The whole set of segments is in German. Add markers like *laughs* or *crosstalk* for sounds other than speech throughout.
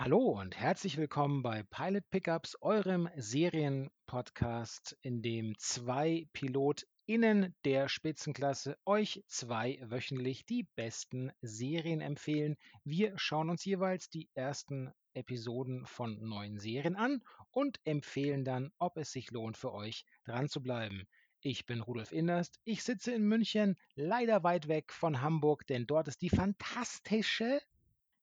Hallo und herzlich willkommen bei Pilot Pickups, eurem Serienpodcast, in dem zwei PilotInnen der Spitzenklasse euch zwei wöchentlich die besten Serien empfehlen. Wir schauen uns jeweils die ersten Episoden von neuen Serien an und empfehlen dann, ob es sich lohnt für euch dran zu bleiben. Ich bin Rudolf Inderst. Ich sitze in München, leider weit weg von Hamburg, denn dort ist die fantastische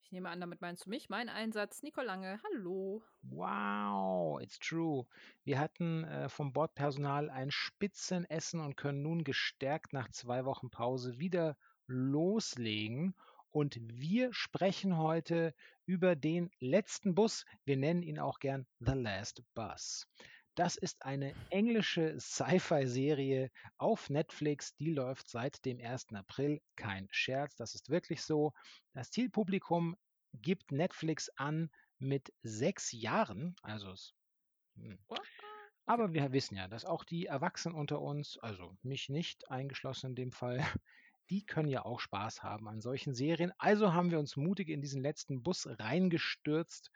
ich nehme an, damit meinst du mich. Mein Einsatz, Nicole Lange. Hallo. Wow, it's true. Wir hatten äh, vom Bordpersonal ein Spitzenessen und können nun gestärkt nach zwei Wochen Pause wieder loslegen. Und wir sprechen heute über den letzten Bus. Wir nennen ihn auch gern The Last Bus. Das ist eine englische Sci-Fi-Serie auf Netflix. Die läuft seit dem 1. April. Kein Scherz, das ist wirklich so. Das Zielpublikum gibt Netflix an mit sechs Jahren. Also es, hm. aber wir wissen ja, dass auch die Erwachsenen unter uns, also mich nicht eingeschlossen in dem Fall, *laughs* die können ja auch Spaß haben an solchen Serien. Also haben wir uns mutig in diesen letzten Bus reingestürzt.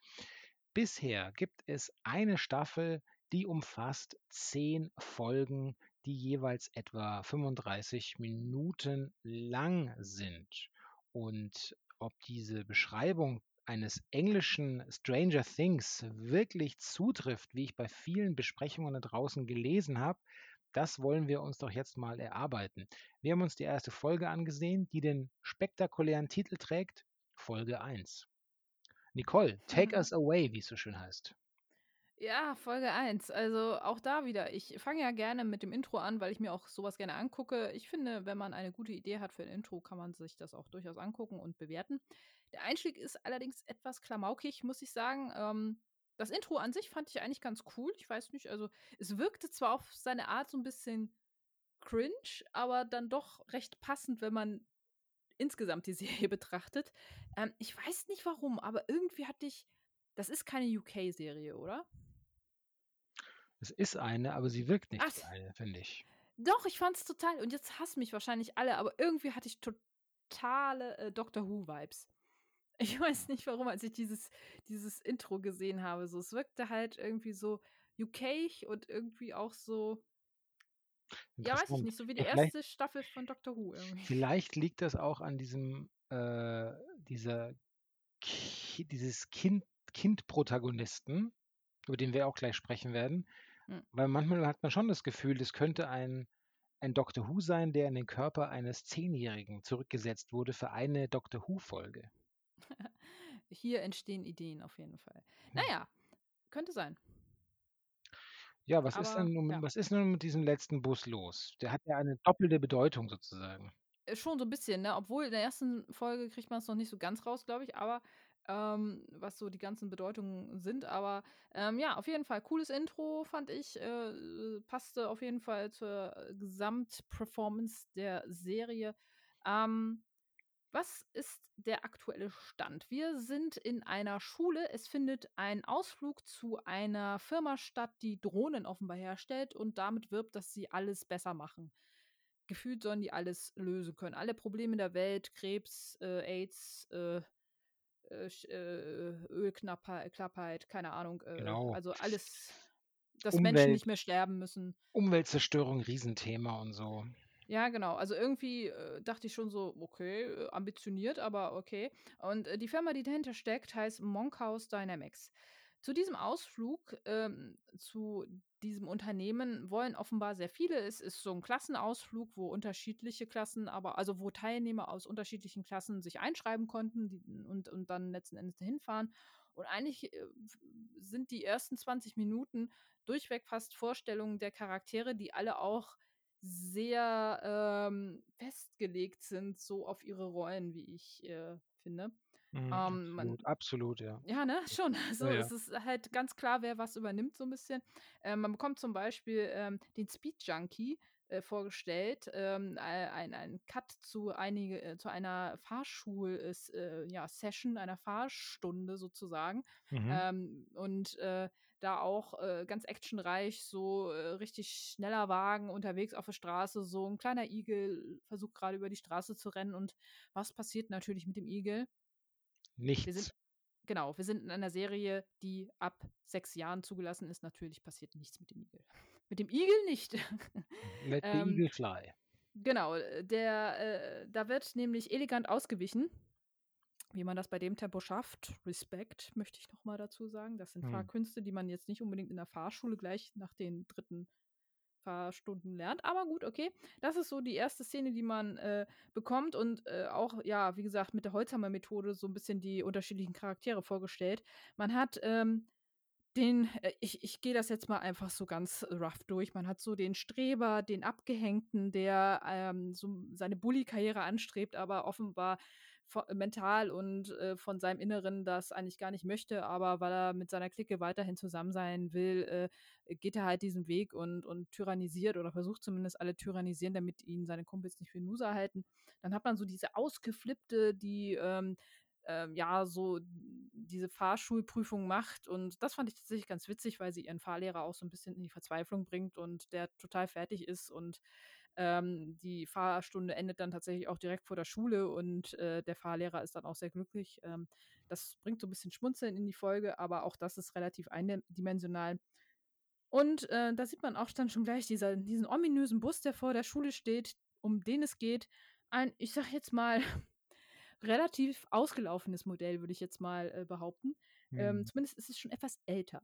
Bisher gibt es eine Staffel, die umfasst zehn Folgen, die jeweils etwa 35 Minuten lang sind. Und ob diese Beschreibung eines englischen Stranger Things wirklich zutrifft, wie ich bei vielen Besprechungen da draußen gelesen habe, das wollen wir uns doch jetzt mal erarbeiten. Wir haben uns die erste Folge angesehen, die den spektakulären Titel trägt, Folge 1. Nicole, take mhm. us away, wie es so schön heißt. Ja, Folge 1. Also auch da wieder. Ich fange ja gerne mit dem Intro an, weil ich mir auch sowas gerne angucke. Ich finde, wenn man eine gute Idee hat für ein Intro, kann man sich das auch durchaus angucken und bewerten. Der Einstieg ist allerdings etwas klamaukig, muss ich sagen. Ähm, das Intro an sich fand ich eigentlich ganz cool. Ich weiß nicht, also es wirkte zwar auf seine Art so ein bisschen cringe, aber dann doch recht passend, wenn man insgesamt die *laughs* Serie betrachtet. Ähm, ich weiß nicht warum, aber irgendwie hatte ich. Das ist keine UK-Serie, oder? Es ist eine, aber sie wirkt nicht wie eine, finde ich. Doch, ich fand es total. Und jetzt hassen mich wahrscheinlich alle, aber irgendwie hatte ich totale äh, Doctor Who-Vibes. Ich weiß nicht warum, als ich dieses, dieses Intro gesehen habe. So, es wirkte halt irgendwie so UK und irgendwie auch so. Ja, weiß ich nicht, so wie die ja, erste Staffel von Doctor Who irgendwie. Vielleicht liegt das auch an diesem, äh, dieser, dieses Kind, Kind-Protagonisten, über den wir auch gleich sprechen werden. Mhm. Weil manchmal hat man schon das Gefühl, das könnte ein, ein Doctor Who sein, der in den Körper eines Zehnjährigen zurückgesetzt wurde für eine Doctor Who-Folge. *laughs* Hier entstehen Ideen auf jeden Fall. Hm. Naja, könnte sein. Ja, was ist denn nun, ja. was ist nun mit diesem letzten Bus los? Der hat ja eine doppelte Bedeutung sozusagen. Äh, schon so ein bisschen, ne? Obwohl in der ersten Folge kriegt man es noch nicht so ganz raus, glaube ich, aber ähm, was so die ganzen Bedeutungen sind. Aber ähm, ja, auf jeden Fall cooles Intro, fand ich. Äh, passte auf jeden Fall zur Gesamtperformance der Serie. Ähm, was ist der aktuelle Stand? Wir sind in einer Schule. Es findet ein Ausflug zu einer Firma statt, die Drohnen offenbar herstellt und damit wirbt, dass sie alles besser machen. Gefühlt sollen die alles lösen können. Alle Probleme der Welt, Krebs, äh, AIDS, äh, äh, äh Ölknappheit, keine Ahnung. Äh, genau. Also alles, dass Umwelt, Menschen nicht mehr sterben müssen. Umweltzerstörung, Riesenthema und so. Ja, genau. Also irgendwie äh, dachte ich schon so, okay, äh, ambitioniert, aber okay. Und äh, die Firma, die dahinter steckt, heißt Monkhouse Dynamics. Zu diesem Ausflug ähm, zu diesem Unternehmen wollen offenbar sehr viele. Es ist so ein Klassenausflug, wo unterschiedliche Klassen, aber also wo Teilnehmer aus unterschiedlichen Klassen sich einschreiben konnten die, und, und dann letzten Endes hinfahren. Und eigentlich äh, sind die ersten 20 Minuten durchweg fast Vorstellungen der Charaktere, die alle auch sehr ähm, festgelegt sind, so auf ihre Rollen, wie ich äh, finde. Mhm, ähm, man, absolut, ja. Ja, ne, *laughs* schon. Also ja, ja. es ist halt ganz klar, wer was übernimmt, so ein bisschen. Ähm, man bekommt zum Beispiel ähm, den Speed Junkie äh, vorgestellt, ähm, ein, ein Cut zu, einige, äh, zu einer Fahrschul-Session, äh, ja, einer Fahrstunde sozusagen. Mhm. Ähm, und äh, da auch äh, ganz actionreich, so äh, richtig schneller Wagen unterwegs auf der Straße, so ein kleiner Igel versucht gerade über die Straße zu rennen. Und was passiert natürlich mit dem Igel? Nichts. genau, wir sind in einer Serie, die ab 6 Jahren zugelassen ist. Natürlich passiert nichts mit dem Igel. *laughs* Mit dem Igel nicht. *laughs* Let the Ähm. eagle fly. Genau, äh, der, äh da wird nämlich elegant ausgewichen. Wie man das bei dem Tempo schafft, Respekt, möchte ich noch mal dazu sagen. Das sind Mhm. Fahrkünste, die man jetzt nicht unbedingt in der Fahrschule gleich nach den 3. Fahrstunden lernt. Aber gut, okay. Das ist so die erste Szene, die man, äh, bekommt und, äh, auch, ja, wie gesagt, mit der Holzhammer-Methode so 'n bisschen die unterschiedlichen Charaktere vorgestellt. Man hat, ähm, den äh, ich ich gehe das jetzt mal einfach so ganz rough durch. Man hat so den Streber, den Abgehängten, der, ähm, so seine Bully-Karriere anstrebt, aber offenbar mental und, äh, von seinem Inneren das eigentlich gar nicht möchte, aber weil er mit seiner Clique weiterhin zusammen sein will, äh, geht er halt diesen Weg und und tyrannisiert oder versucht zumindest alle tyrannisieren, damit ihn seine Kumpels nicht für 'n Loser halten. Dann hat man so diese Ausgeflippte, die, ähm, ähm, ja, so diese Fahrschulprüfung macht und das fand ich tatsächlich ganz witzig, weil sie ihren Fahrlehrer auch so 'n bisschen in die Verzweiflung bringt und der total fertig ist und, ähm, die Fahrstunde endet dann tatsächlich auch direkt vor der Schule und, äh, der Fahrlehrer ist dann auch sehr glücklich. Ähm, das bringt so 'n bisschen Schmunzeln in die Folge, aber auch das ist relativ einde dimensional. Und, äh, da sieht man auch dann schon gleich dieser diesen ominösen Bus, der vor der Schule steht, um den es geht. Ein, ich sage jetzt mal, *laughs* relativ ausgelaufenes Modell, würde ich jetzt mal, äh, behaupten. Ähm, Mhm. zumindest ist es schon etwas älter.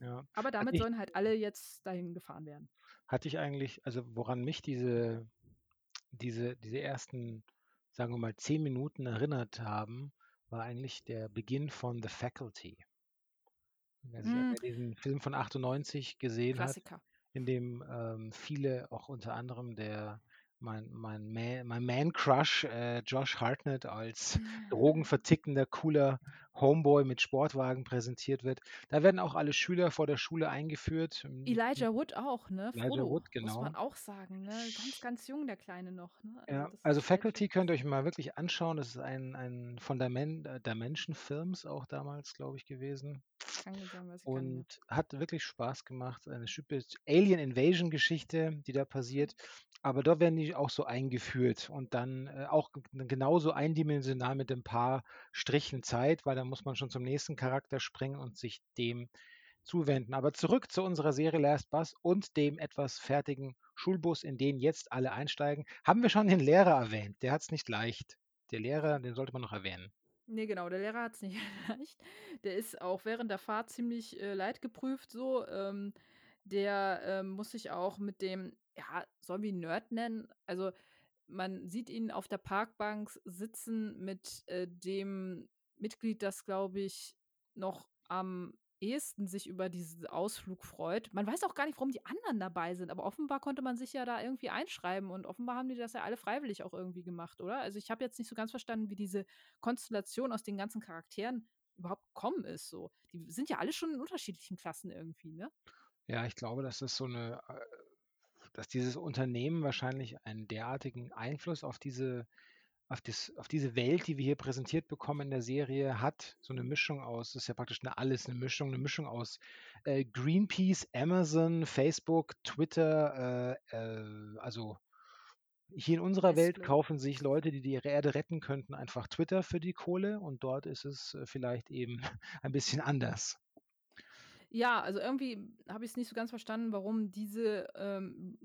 Ja. Aber damit sollen halt alle jetzt dahin gefahren werden. Hatte ich eigentlich also, woran mich diese diese diese ersten, sagen wir mal, 10 Minuten erinnert haben, war eigentlich der Beginn von „The Faculty“. Wer wer diesen Film von 98 gesehen hat, Klassiker. in dem, ähm, viele, auch unter anderem der mein mein Ma mein Man Crush, äh, Josh Hartnett als drogenvertickender, cooler Homeboy mit Sportwagen präsentiert wird. Da werden auch alle Schüler vor der Schule eingeführt. Elijah Wood auch, ne? Elijah Frodo, Wood, muss genau. man auch sagen, ne? Ganz, ganz jung, der Kleine noch, ne? Also, Ja, also „Faculty“ schon könnt ihr euch mal wirklich anschauen. Das ist ein ein von äh, Dimension Films auch damals, glaube ich, gewesen sein, und hat wirklich Spaß gemacht. Eine Alien-Invasion-Geschichte, die da passiert, aber da werden die auch so eingeführt und dann, äh, auch genauso eindimensional mit 'n paar Strichen Zeit, weil dann muss man schon zum nächsten Charakter springen und sich dem zuwenden. Aber zurück zu unserer Serie „Last Bus“ und dem etwas fertigen Schulbus, in den jetzt alle einsteigen. Haben wir schon den Lehrer erwähnt? Der hat's nicht leicht. Der Lehrer, den sollte man noch erwähnen. Ne, genau, der Lehrer hat's nicht *laughs* leicht. Der ist auch während der Fahrt ziemlich, äh, leidgeprüft so. Ähm, der, ähm, muss sich auch mit dem ja, sollen wir ihn Nerd nennen? Also, man sieht ihn auf der Parkbank sitzen mit, äh, dem Mitglied, das, glaube ich, noch am ehesten sich über diesen Ausflug freut. Man weiß auch gar nicht, warum die anderen dabei sind, aber offenbar konnte man sich ja da irgendwie einschreiben und offenbar haben die das ja alle freiwillig auch irgendwie gemacht, oder? Also, ich habe jetzt nicht so ganz verstanden, wie diese Konstellation aus den ganzen Charakteren überhaupt gekommen ist so. Die sind ja alle schon in unterschiedlichen Klassen irgendwie, ne? Ja, ich glaube, das ist so 'ne äh, dass dieses Unternehmen wahrscheinlich einen derartigen Einfluss auf diese auf das auf diese Welt, die wir hier präsentiert bekommen in der Serie hat. So 'ne Mischung aus ist ja praktisch 'ne alles 'ne Mischung 'ne Mischung aus, äh, Greenpeace, Amazon, Facebook, Twitter, äh, äh, also hier in unserer Welt Nestle. kaufen sich Leute, die die Erde retten könnten, einfach Twitter für die Kohle und dort ist es, äh, vielleicht eben *laughs* ein bisschen anders. Ja, also, irgendwie habe ich's nicht so ganz verstanden, warum diese, ähm,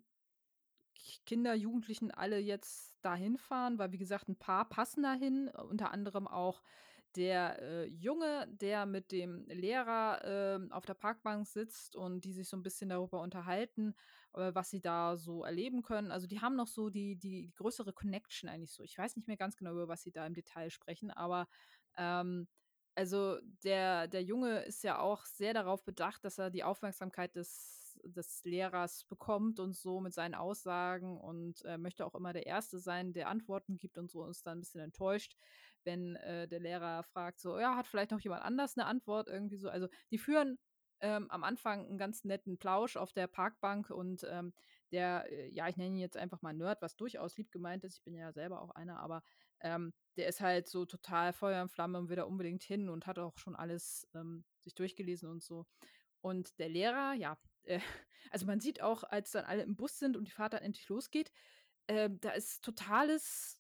Kinder, Jugendlichen alle jetzt da hinfahren, weil wie gesagt, 'n paar passen dahin, unter anderem auch der, äh, Junge, der mit dem Lehrer, ähm, auf der Parkbank sitzt und die sich so 'n bisschen darüber unterhalten, äh, was sie da so erleben können. Also, die haben noch so die die größere Connection eigentlich so. Ich weiß nicht mehr ganz genau, über was sie da im Detail sprechen, aber, ähm, also, der der Junge ist ja auch sehr darauf bedacht, dass er die Aufmerksamkeit des des Lehrers bekommt und so mit seinen Aussagen und, äh, möchte auch immer der Erste sein, der Antworten gibt und so und ist dann 'n bisschen enttäuscht, wenn, äh, der Lehrer fragt so: „Ja, hat vielleicht noch jemand anders 'ne Antwort?“ Irgendwie so. Also, die führen, ähm, am Anfang 'n ganz netten Plausch auf der Parkbank und, ähm, der, äh, ja, ich nenne ihn jetzt einfach mal Nerd, was durchaus lieb gemeint ist. Ich bin ja selber auch einer, aber, ähm, der ist halt so total Feuer und Flamme und will da unbedingt hin und hat auch schon alles, ähm, sich durchgelesen und so. Und der Lehrer, ja, äh, *laughs* also, man sieht auch, als dann alle im Bus sind und die Fahrt dann endlich losgeht, ähm, da ist totales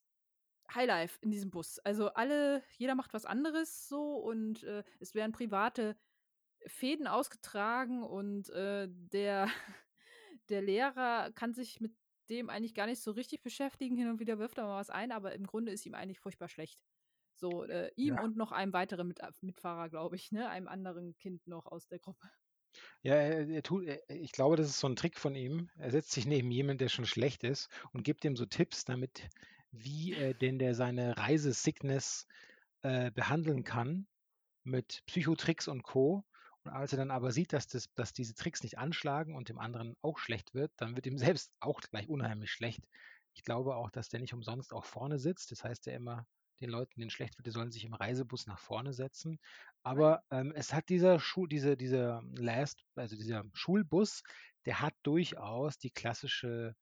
Highlife in diesem Bus. Also alle, jeder macht was anderes so und äh, es werden private Fäden ausgetragen und äh, der, *laughs* der Lehrer kann sich mit dem eigentlich gar nicht so richtig beschäftigen. Hin und wieder wirft er mal was ein, aber im Grunde ist ihm eigentlich furchtbar schlecht. So, äh, ihm Ja. und noch einem weiteren Mit Mitfahrer, glaube ich, ne? Einem anderen Kind noch aus der Gruppe. Ja, er, er tut, er, ich glaube, das ist so ein Trick von ihm. Er setzt sich neben jemanden, der schon schlecht ist und gibt ihm so Tipps, damit, wie äh, denn der seine Reisesickness äh, behandeln kann mit Psychotricks und Co. Und als er dann aber sieht, dass, das, dass diese Tricks nicht anschlagen und dem anderen auch schlecht wird, dann wird ihm *laughs* selbst auch gleich unheimlich schlecht. Ich glaube auch, dass der nicht umsonst auch vorne sitzt. Das heißt ja immer den Leuten, denen schlecht wird, die sollen sich im Reisebus nach vorne setzen. Aber ähm, es hat dieser Schul, diese, dieser Last, also dieser Schulbus, der hat durchaus die klassische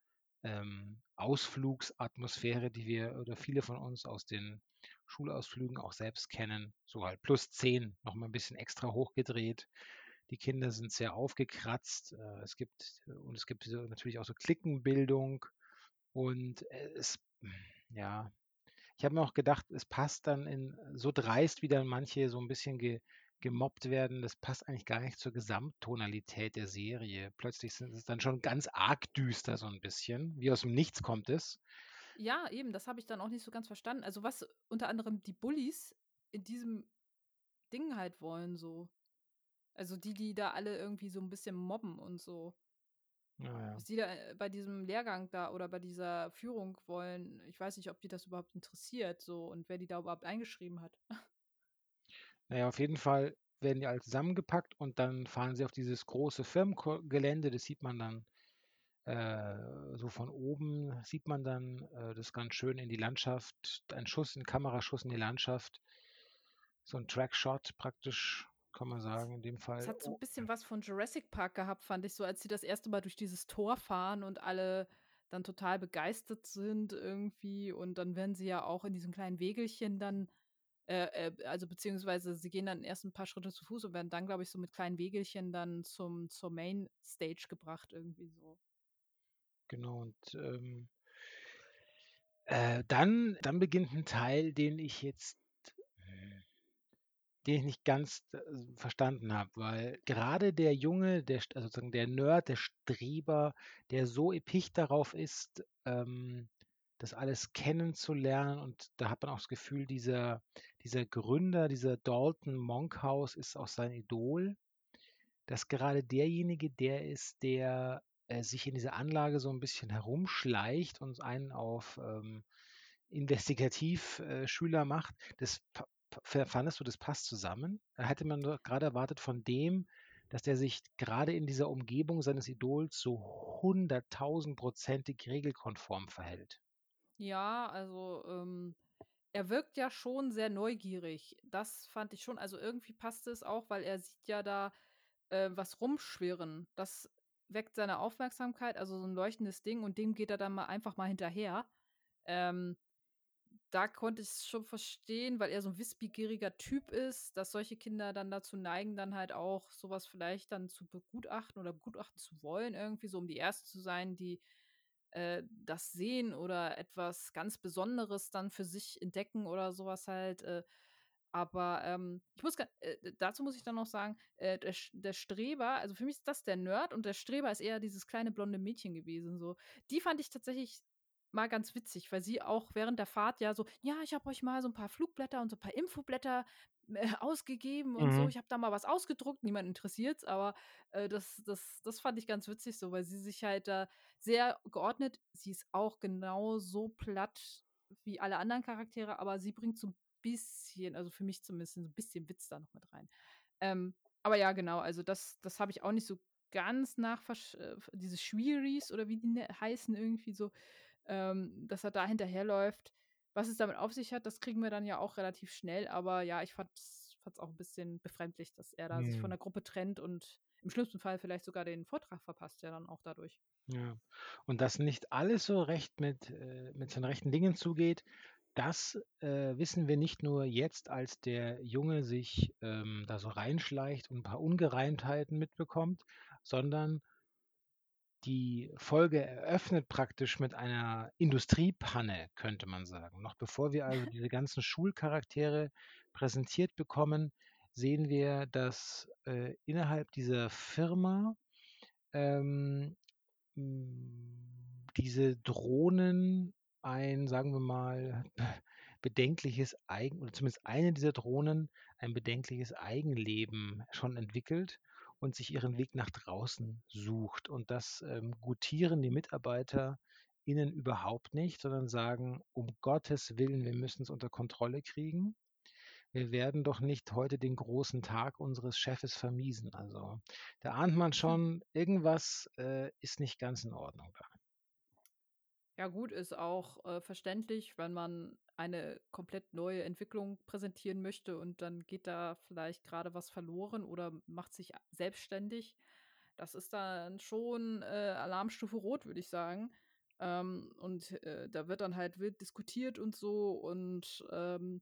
ähm, Ausflugsatmosphäre, die wir oder viele von uns aus den Schulausflügen auch selbst kennen. So halt plus 10, nochmal ein bisschen extra hochgedreht. Die Kinder sind sehr aufgekratzt. Äh, es gibt und es gibt natürlich auch so Klickenbildung und es ja, ich habe mir auch gedacht, es passt dann in so dreist, wie dann manche so ein bisschen ge, gemobbt werden, das passt eigentlich gar nicht zur Gesamttonalität der Serie. Plötzlich sind es dann schon ganz arg düster so ein bisschen, wie aus dem Nichts kommt es. Ja, eben, das habe ich dann auch nicht so ganz verstanden. Also was unter anderem die Bullies in diesem Ding halt wollen, so. Also die, die da alle irgendwie so ein bisschen mobben und so. Naja. Was die da äh, bei diesem Lehrgang da oder bei dieser Führung wollen, ich weiß nicht, ob die das überhaupt interessiert, so und wer die da überhaupt eingeschrieben hat. *laughs* Naja, auf jeden Fall werden die alle zusammengepackt und dann fahren sie auf dieses große Firmengelände. Das sieht man dann äh, so von oben, sieht man dann äh, das ganz schön in die Landschaft. Ein Schuss, ein Kameraschuss in die Landschaft. So ein Trackshot praktisch, kann man sagen, in dem Fall. Es hat so ein Oh, bisschen was von Jurassic Park gehabt, fand ich so, als sie das erste Mal durch dieses Tor fahren und alle dann total begeistert sind irgendwie und dann werden sie ja auch in diesem kleinen Wägelchen dann äh, äh, also beziehungsweise sie gehen dann erst ein paar Schritte zu Fuß und werden dann, glaube ich, so mit kleinen Wägelchen dann zum zur Main Stage gebracht irgendwie so. Genau, und ähm, äh, dann, dann beginnt ein Teil, den ich jetzt, hm, den ich nicht ganz äh, verstanden habe, weil gerade der Junge, der, also sozusagen der Nerd, der Streber, der so episch darauf ist, ähm, das alles kennenzulernen und da hat man auch das Gefühl, dieser, dieser Gründer, dieser Dalton Monkhouse ist auch sein Idol, dass gerade derjenige der ist, der äh, sich in dieser Anlage so ein bisschen herumschleicht und einen auf ähm, Investigativschüler macht. Das fandest du, das passt zusammen? Hätte man doch gerade erwartet von dem, dass der sich gerade in dieser Umgebung seines Idols so hunderttausendprozentig regelkonform verhält. Ja, also, ähm, er wirkt ja schon sehr neugierig. Das fand ich schon. Also irgendwie passt es auch, weil er sieht ja da äh, was rumschwirren. Das weckt seine Aufmerksamkeit, also so ein leuchtendes Ding und dem geht er dann mal einfach mal hinterher. Ähm, da konnte ich es schon verstehen, weil er so ein wissbegieriger Typ ist, dass solche Kinder dann dazu neigen, dann halt auch sowas vielleicht dann zu begutachten oder begutachten zu wollen, irgendwie so, um die Ersten zu sein, die äh, das sehen oder etwas ganz Besonderes dann für sich entdecken oder sowas halt. Äh, aber ähm, ich muss äh, dazu muss ich dann noch sagen, äh, der, der Streber, also für mich ist das der Nerd und der Streber ist eher dieses kleine blonde Mädchen gewesen. So, die fand ich tatsächlich mal ganz witzig, weil sie auch während der Fahrt ja so, ja, ich habe euch mal so ein paar Flugblätter und so ein paar Infoblätter äh, ausgegeben und so. Mhm. Ich habe da mal was ausgedruckt, niemand interessiert's, aber äh, das, das, das fand ich ganz witzig so, weil sie sich halt da sehr geordnet, sie ist auch genauso platt wie alle anderen Charaktere, aber sie bringt so ein bisschen, also für mich zumindest so ein bisschen Witz da noch mit rein. Ähm, aber ja, genau, also das, das habe ich auch nicht so ganz nachversch äh, diese Schwieris oder wie die ne heißen irgendwie so, ähm, dass er da hinterherläuft. Was es damit auf sich hat, das kriegen wir dann ja auch relativ schnell, aber ja, ich fand es auch ein bisschen befremdlich, dass er da sich von Mhm. der Gruppe trennt und im schlimmsten Fall vielleicht sogar den Vortrag verpasst, ja dann auch dadurch. Ja. Und dass nicht alles so recht mit, äh, mit seinen rechten Dingen zugeht, das äh, wissen wir nicht nur jetzt, als der Junge sich ähm, da so reinschleicht und ein paar Ungereimtheiten mitbekommt, sondern die Folge eröffnet praktisch mit einer Industriepanne, könnte man sagen. Noch bevor wir also *laughs* diese ganzen Schulcharaktere präsentiert bekommen, sehen wir, dass äh, innerhalb dieser Firma ähm, diese Drohnen ein, sagen wir mal, *laughs* bedenkliches Eigen, oder zumindest eine dieser Drohnen ein bedenkliches Eigenleben schon entwickelt und sich ihren Weg nach draußen sucht. Und das ähm, gutieren die Mitarbeiter ihnen überhaupt nicht, sondern sagen, um Gottes Willen, wir müssen es unter Kontrolle kriegen. Wir werden doch nicht heute den großen Tag unseres Chefes vermiesen. Also da ahnt man schon, irgendwas äh, ist nicht ganz in Ordnung da. Ja, gut, ist auch äh, verständlich, wenn man eine komplett neue Entwicklung präsentieren möchte und dann geht da vielleicht gerade was verloren oder macht sich selbstständig. Das ist dann schon äh, Alarmstufe Rot, würde ich sagen. Ähm, und äh, da wird dann halt wild diskutiert und so und ähm,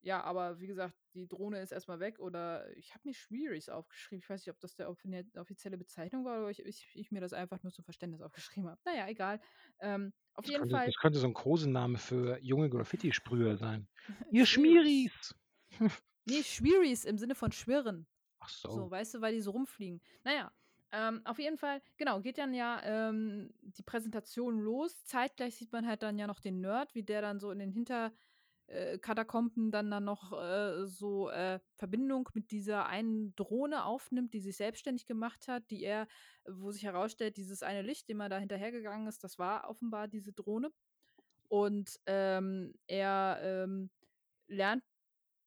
ja, aber wie gesagt, die Drohne ist erstmal weg oder ich habe mir Schwierig aufgeschrieben. Ich weiß nicht, ob das der offizielle Bezeichnung war oder ich, ich, ich mir das einfach nur zum Verständnis aufgeschrieben habe. Naja, egal. Ähm, auf Das jeden könnte, Fall. das könnte so ein Kosename für junge Graffiti-Sprüher sein. *laughs* Ihr Schmieris! Nee, Schwieris im Sinne von schwirren. Ach So, so. weißt du, weil die so rumfliegen. Naja, ähm, auf jeden Fall, genau, geht dann ja ähm, die Präsentation los. Zeitgleich sieht man halt dann ja noch den Nerd, wie der dann so in den Hinterkatakomben dann dann noch äh, so äh, Verbindung mit dieser einen Drohne aufnimmt, die sich selbstständig gemacht hat, die er, wo sich herausstellt, dieses eine Licht, dem er da hinterhergegangen ist, das war offenbar diese Drohne. Und ähm, er ähm, lernt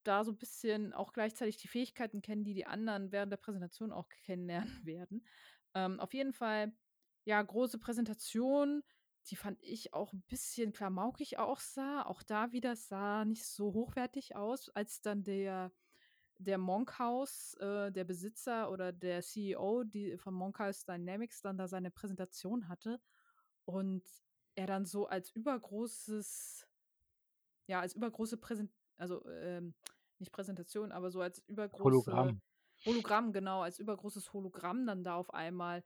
da so ein bisschen auch gleichzeitig die Fähigkeiten kennen, die die anderen während der Präsentation auch kennenlernen *laughs* werden. Ähm, auf jeden Fall, ja, große Präsentation, die fand ich auch ein bisschen klamaukig auch sah. Auch da wieder sah nicht so hochwertig aus, als dann der der Monkhouse, äh, der Besitzer oder der CEO die von Monkhouse Dynamics dann da seine Präsentation hatte und er dann so als übergroßes ja, als übergroße Präsentation also ähm, nicht Präsentation, aber so als übergroße Hologramm. Hologramm, genau, als übergroßes Hologramm dann da auf einmal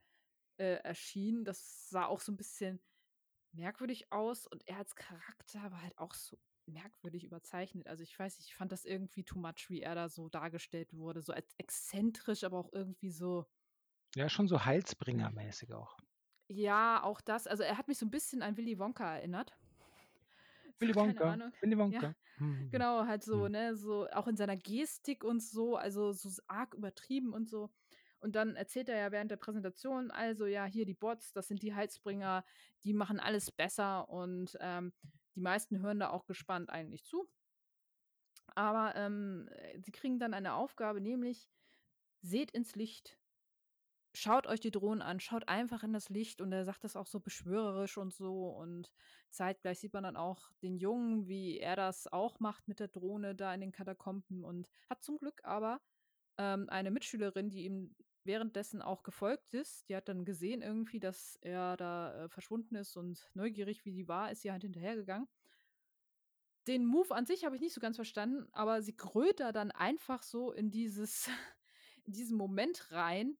äh, erschien. Das sah auch so ein bisschen merkwürdig aus und er als Charakter war halt auch so merkwürdig überzeichnet. Also ich weiß ich fand das irgendwie too much, wie er da so dargestellt wurde, so als exzentrisch, aber auch irgendwie so. Ja, schon so Heilsbringer-mäßig auch. Ja, auch das. Also er hat mich so ein bisschen an Willy Wonka erinnert. *laughs* Willy Wonka. Willy Wonka. Ja, Hm. Genau, halt so, Hm. ne, so auch in seiner Gestik und so, also so arg übertrieben und so. Und dann erzählt er ja während der Präsentation, also ja, hier die Bots, das sind die Heizbringer, die machen alles besser und ähm, die meisten hören da auch gespannt eigentlich zu. Aber ähm, äh, sie kriegen dann eine Aufgabe, nämlich seht ins Licht. Schaut euch die Drohnen an, schaut einfach in das Licht und er sagt das auch so beschwörerisch und so und zeitgleich sieht man dann auch den Jungen, wie er das auch macht mit der Drohne da in den Katakomben und hat zum Glück aber ähm, eine Mitschülerin, die ihm währenddessen auch gefolgt ist. Die hat dann gesehen irgendwie, dass er da äh, verschwunden ist und neugierig wie die war, ist sie halt hinterhergegangen. Den Move an sich habe ich nicht so ganz verstanden, aber sie grölt da dann einfach so in dieses, *laughs* in diesen Moment rein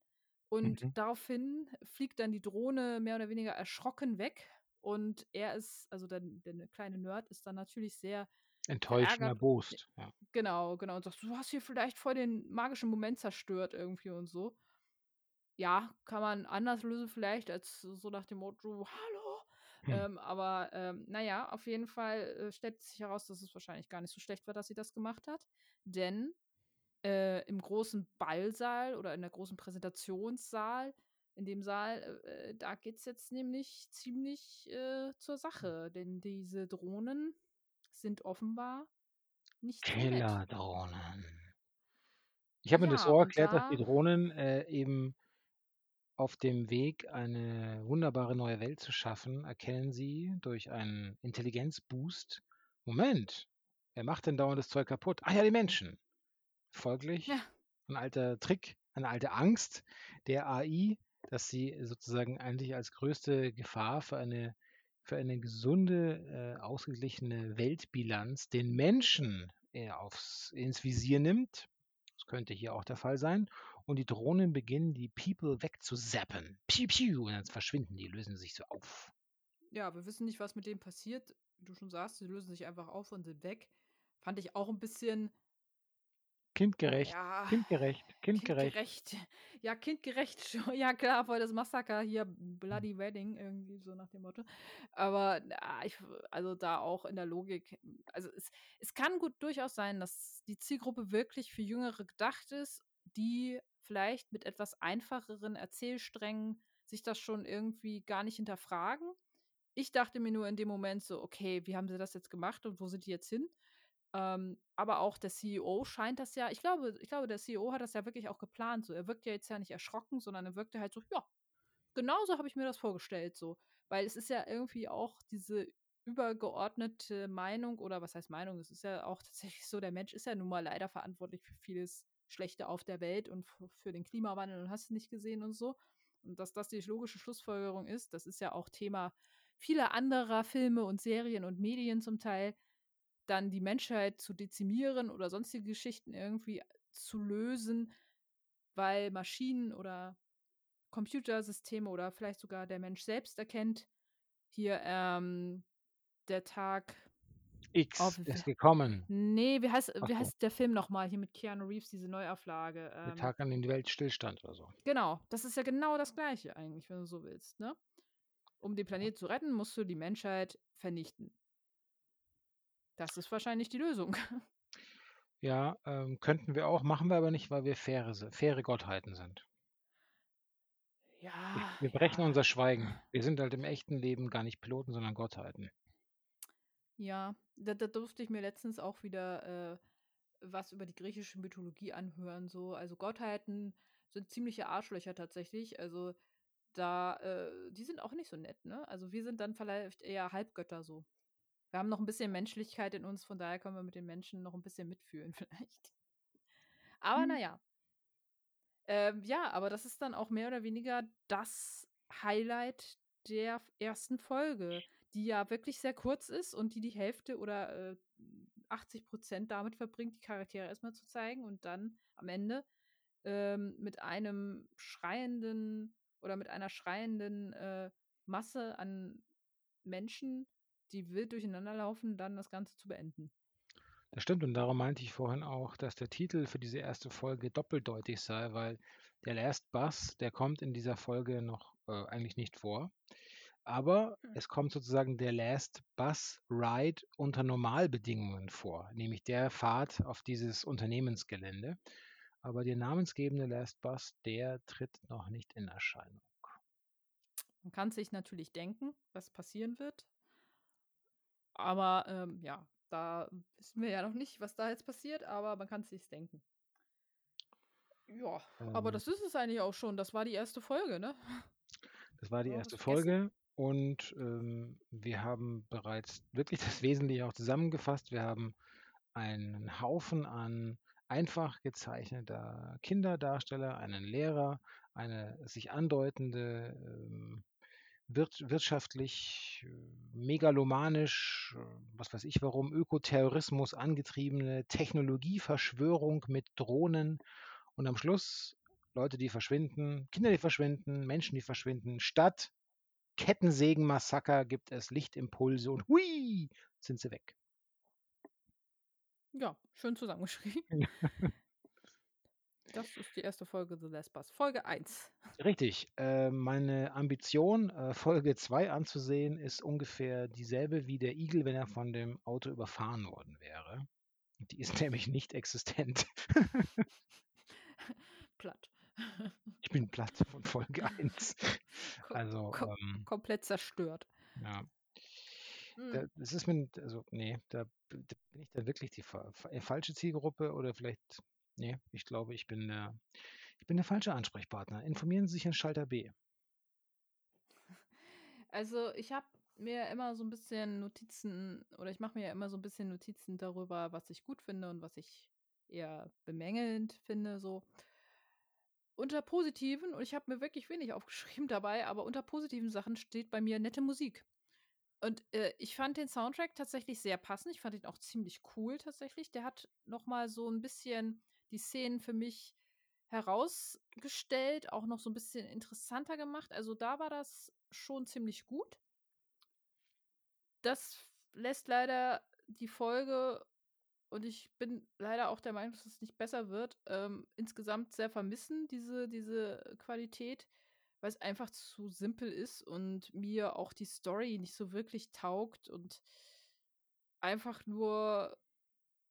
und Mhm. daraufhin fliegt dann die Drohne mehr oder weniger erschrocken weg und er ist, also der, der kleine Nerd ist dann natürlich sehr Enttäuscht und erbost. Ja. Genau, genau. Und sagt, du hast hier vielleicht voll den magischen Moment zerstört irgendwie und so. Ja, kann man anders lösen vielleicht als so nach dem Motto, hallo. Hm. Ähm, aber ähm, naja, auf jeden Fall äh, stellt sich heraus, dass es wahrscheinlich gar nicht so schlecht war, dass sie das gemacht hat. Denn äh, im großen Ballsaal oder in der großen Präsentationssaal, in dem Saal, äh, äh, da geht es jetzt nämlich ziemlich äh, zur Sache. Denn diese Drohnen sind offenbar nicht so. Killerdrohnen. Ich habe mir das Ja, so und erklärt, dass die da, Drohnen äh, eben auf dem Weg, eine wunderbare neue Welt zu schaffen, erkennen sie durch einen Intelligenzboost. Moment, wer macht denn dauernd das Zeug kaputt? Ah ja, die Menschen. Folglich ja, ein alter Trick, eine alte Angst der AI, dass sie sozusagen eigentlich als größte Gefahr für eine, für eine gesunde, äh, ausgeglichene Weltbilanz den Menschen äh, aufs, ins Visier nimmt. Das könnte hier auch der Fall sein. Und die Drohnen beginnen, die People wegzuzappen. Piu, piu, und dann verschwinden die, lösen sich so auf. Ja, wir wissen nicht, was mit denen passiert. Du schon sagst, sie lösen sich einfach auf und sind weg. Fand ich auch ein bisschen Kindgerecht, ja, kindgerecht, kindgerecht. kindgerecht. Ja, kindgerecht *laughs* schon. Ja, klar, voll das Massaker hier, Bloody Wedding, irgendwie so nach dem Motto. Aber na, ich, also da auch in der Logik. Also es, es kann gut durchaus sein, dass die Zielgruppe wirklich für Jüngere gedacht ist, die vielleicht mit etwas einfacheren Erzählsträngen sich das schon irgendwie gar nicht hinterfragen. Ich dachte mir nur in dem Moment so, okay, wie haben sie das jetzt gemacht und wo sind die jetzt hin? Ähm, aber auch der CEO scheint das ja, ich glaube, ich glaube, der CEO hat das ja wirklich auch geplant. So, er wirkt ja jetzt ja nicht erschrocken, sondern er wirkte halt so, ja, genauso habe ich mir das vorgestellt, so. Weil es ist ja irgendwie auch diese übergeordnete Meinung, oder was heißt Meinung? Es ist ja auch *laughs* tatsächlich so, der Mensch ist ja nun mal leider verantwortlich für vieles Schlechte auf der Welt und für den Klimawandel und hast du nicht gesehen und so. Und dass das die logische Schlussfolgerung ist, das ist ja auch Thema vieler anderer Filme und Serien und Medien zum Teil dann die Menschheit zu dezimieren oder sonstige Geschichten irgendwie zu lösen, weil Maschinen oder Computersysteme oder vielleicht sogar der Mensch selbst erkennt, hier ähm, der Tag X auf, ist gekommen. Nee, wie heißt, Ach wie so. heißt der Film nochmal hier mit Keanu Reeves, diese Neuauflage? Der Ähm, Tag an den die Welt stillstand oder so. Genau, das ist ja genau das Gleiche eigentlich, wenn du so willst, ne? Um den Planet zu retten, musst du die Menschheit vernichten. Das ist wahrscheinlich die Lösung. *laughs* Ja, ähm, könnten wir auch, machen wir aber nicht, weil wir faire, faire Gottheiten sind. Wir, Ja, wir brechen ja. unser Schweigen. Wir sind halt im echten Leben gar nicht Piloten, sondern Gottheiten. Ja, da, da durfte ich mir letztens auch wieder äh, was über die griechische Mythologie anhören. So, also Gottheiten sind ziemliche Arschlöcher tatsächlich. Also da, äh, die sind auch nicht so nett, ne? Also wir sind dann vielleicht eher Halbgötter so. Wir haben noch ein bisschen Menschlichkeit in uns, von daher können wir mit den Menschen noch ein bisschen mitfühlen *laughs* vielleicht. Aber Hm. naja. Ähm, ja, aber das ist dann auch mehr oder weniger das Highlight der ersten Folge, die ja wirklich sehr kurz ist und die die Hälfte oder äh, 80 Prozent damit verbringt, die Charaktere erstmal zu zeigen und dann am Ende ähm, mit einem schreienden oder mit einer schreienden äh, Masse an Menschen, die wild durcheinander laufen, dann das Ganze zu beenden. Das stimmt und darum meinte ich vorhin auch, dass der Titel für diese erste Folge doppeldeutig sei, weil der Last Bus, der kommt in dieser Folge noch äh, eigentlich nicht vor. Aber Hm. es kommt sozusagen der Last Bus Ride unter Normalbedingungen vor, nämlich der Fahrt auf dieses Unternehmensgelände. Aber der namensgebende Last Bus, der tritt noch nicht in Erscheinung. Man kann sich natürlich denken, was passieren wird. Aber ähm, ja, da wissen wir ja noch nicht, was da jetzt passiert, aber man kann es sich denken. Ja, aber Ähm, das ist es eigentlich auch schon. Das war die erste Folge, ne? Das war die erste? Folge und ähm, wir haben bereits wirklich das Wesentliche auch zusammengefasst. Wir haben einen Haufen an einfach gezeichneter Kinderdarsteller, einen Lehrer, eine sich andeutende ähm, wirt wirtschaftlich äh, megalomanisch, äh, was weiß ich warum, Ökoterrorismus angetriebene Technologieverschwörung mit Drohnen und am Schluss Leute, die verschwinden, Kinder, die verschwinden, Menschen, die verschwinden. Statt Kettensägenmassaker gibt es Lichtimpulse und hui, sind sie weg. Ja, schön zusammengeschrieben. *laughs* Das ist die erste Folge The Last Bus. Folge 1. Richtig. Äh, meine Ambition, äh, Folge 2 anzusehen, ist ungefähr dieselbe wie der Igel, wenn er von dem Auto überfahren worden wäre. Die ist *laughs* nämlich nicht existent. *laughs* Platt. Ich bin platt von Folge 1. Also, ko ähm, komplett zerstört. ja. Hm. Da, das ist mir, also, nee, da, da bin ich da wirklich die fa äh, falsche Zielgruppe oder vielleicht, nee, ich glaube, ich bin der, ich bin der falsche Ansprechpartner. Informieren Sie sich in Schalter B. *laughs* Also ich habe mir immer so ein bisschen Notizen oder ich mache mir ja immer so ein bisschen Notizen darüber, was ich gut finde und was ich eher bemängelnd finde, so. Unter positiven, und ich habe mir wirklich wenig *laughs* aufgeschrieben dabei, aber unter positiven Sachen steht bei mir nette Musik. Und äh, ich fand den Soundtrack tatsächlich sehr passend. Ich fand ihn auch ziemlich cool tatsächlich. Der hat noch mal so ein bisschen die Szenen für mich herausgestellt, auch noch so ein bisschen interessanter gemacht. Also, da war das schon ziemlich gut. Das lässt leider die Folge und ich bin leider auch der Meinung, dass es nicht besser wird, ähm, insgesamt sehr vermissen, diese diese Qualität, weil es einfach zu simpel ist und mir auch die Story nicht so wirklich taugt und einfach nur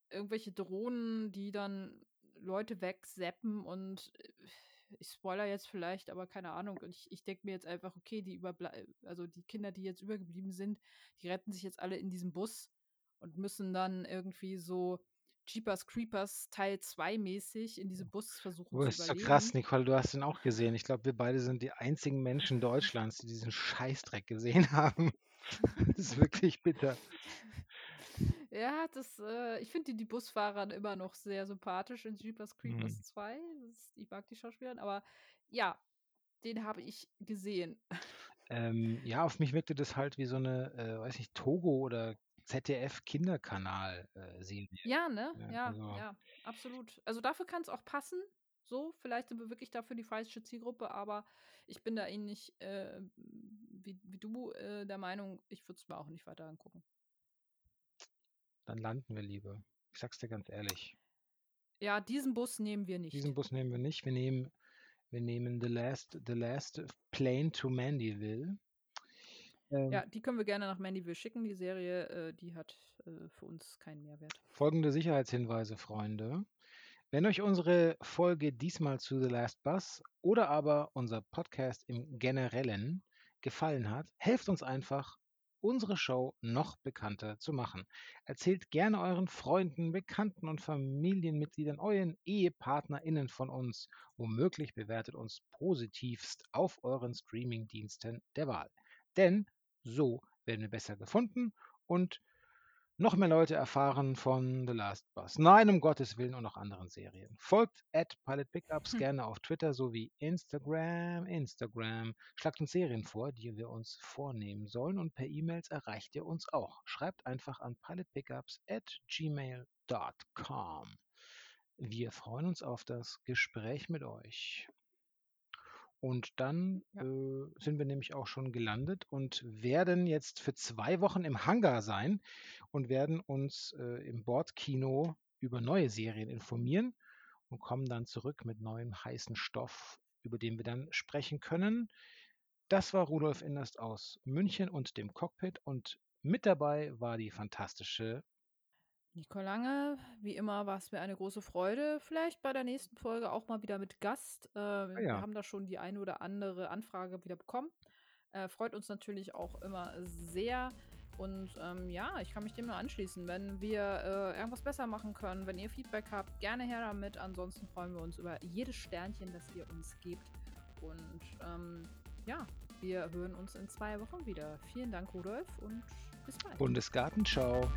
irgendwelche Drohnen, die dann Leute wegzappen und äh, ich spoiler jetzt vielleicht, aber keine Ahnung. Und ich, ich denke mir jetzt einfach, okay, die überble also die Kinder, die jetzt übergeblieben sind, die retten sich jetzt alle in diesem Bus und müssen dann irgendwie so Jeepers Creepers Teil 2 mäßig in diesem Bus versuchen Oh, zu ist so überleben. krass, Nicole, du hast ihn auch gesehen. Ich glaube, wir beide sind die einzigen Menschen Deutschlands, die diesen Scheißdreck gesehen *laughs* haben. Das ist wirklich bitter. *laughs* Ja, das, äh, ich finde die, die Busfahrer immer noch sehr sympathisch in Jeepers Creepers Mhm. 2. Das, ich mag die Schauspielerin, aber ja, den habe ich gesehen. Ähm, ja, auf mich wirkte das halt wie so eine, äh, weiß nicht, Togo oder ZDF-Kinderkanal-Serie. Ja, ne? Ja, Ja, also, ja, absolut. Also dafür kann es auch passen. So, vielleicht sind wir wirklich dafür die falsche Zielgruppe, aber ich bin da ähnlich äh, wie, wie du äh, der Meinung, ich würde es mir auch nicht weiter angucken. dann landen wir lieber. Ich sag's dir ganz ehrlich. Ja, diesen Bus nehmen wir nicht. Diesen Bus nehmen wir nicht. Wir nehmen, wir nehmen The Last, The Last Plane to Mandyville. Ähm, ja, die können wir gerne nach Mandyville schicken. Die Serie, äh, die hat äh, für uns keinen Mehrwert. Folgende Sicherheitshinweise, Freunde. Wenn euch unsere Folge diesmal zu The Last Bus oder aber unser Podcast im Generellen gefallen hat, helft uns einfach, unsere Show noch bekannter zu machen. Erzählt gerne euren Freunden, Bekannten und Familienmitgliedern, euren EhepartnerInnen von uns. Womöglich bewertet uns positivst auf euren Streamingdiensten der Wahl. Denn so werden wir besser gefunden und noch mehr Leute erfahren von The Last Bus. Nein, um Gottes Willen und auch anderen Serien. Folgt at Pilot Pickups Hm. gerne auf Twitter sowie Instagram. Instagram. Schlagt uns Serien vor, die wir uns vornehmen sollen und per E-Mails erreicht ihr uns auch. Schreibt einfach an pilotpickups at gmail.com. Wir freuen uns auf das Gespräch mit euch. Und dann Ja. äh, sind wir nämlich auch schon gelandet und werden jetzt für zwei Wochen im Hangar sein und werden uns äh, im Bordkino über neue Serien informieren und kommen dann zurück mit neuem heißen Stoff, über den wir dann sprechen können. Das war Rudolf Inderst aus München und dem Cockpit und mit dabei war die fantastische Nico Lange, wie immer war es mir eine große Freude. Vielleicht bei der nächsten Folge auch mal wieder mit Gast. Äh, ja. Wir haben da schon die eine oder andere Anfrage wieder bekommen. Äh, freut uns natürlich auch immer sehr. Und ähm, ja, ich kann mich dem nur anschließen. Wenn wir äh, irgendwas besser machen können, wenn ihr Feedback habt, gerne her damit. Ansonsten freuen wir uns über jedes Sternchen, das ihr uns gebt. Und ähm, ja, wir hören uns in zwei Wochen wieder. Vielen Dank, Rudolf, und bis bald. Bundesgartenschau.